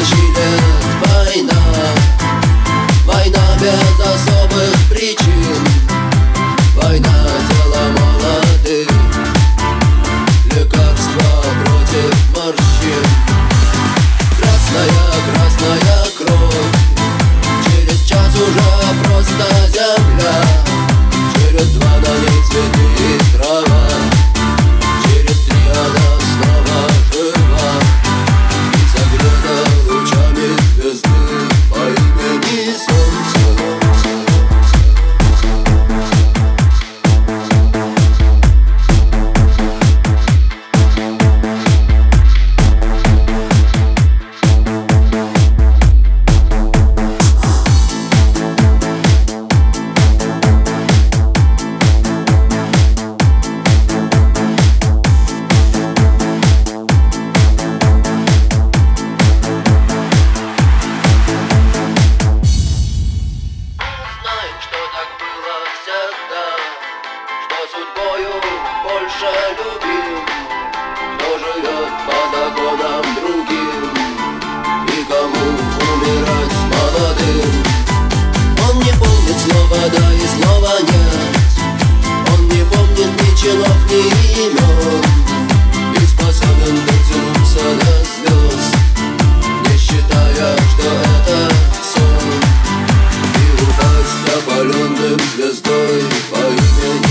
лет война? Война без особых причин. Война тела молодых. Лекарства против морщин. Красная, красная кровь. Через час уже просто земля же любил, кто живет под огоном другим, и кому умирать молодым. Он не помнит слова да и слова нет, он не помнит ни чинов, ни имен, и способен дотянуться до звезд, не считая, что это сон, и упасть опаленным звездой по имени.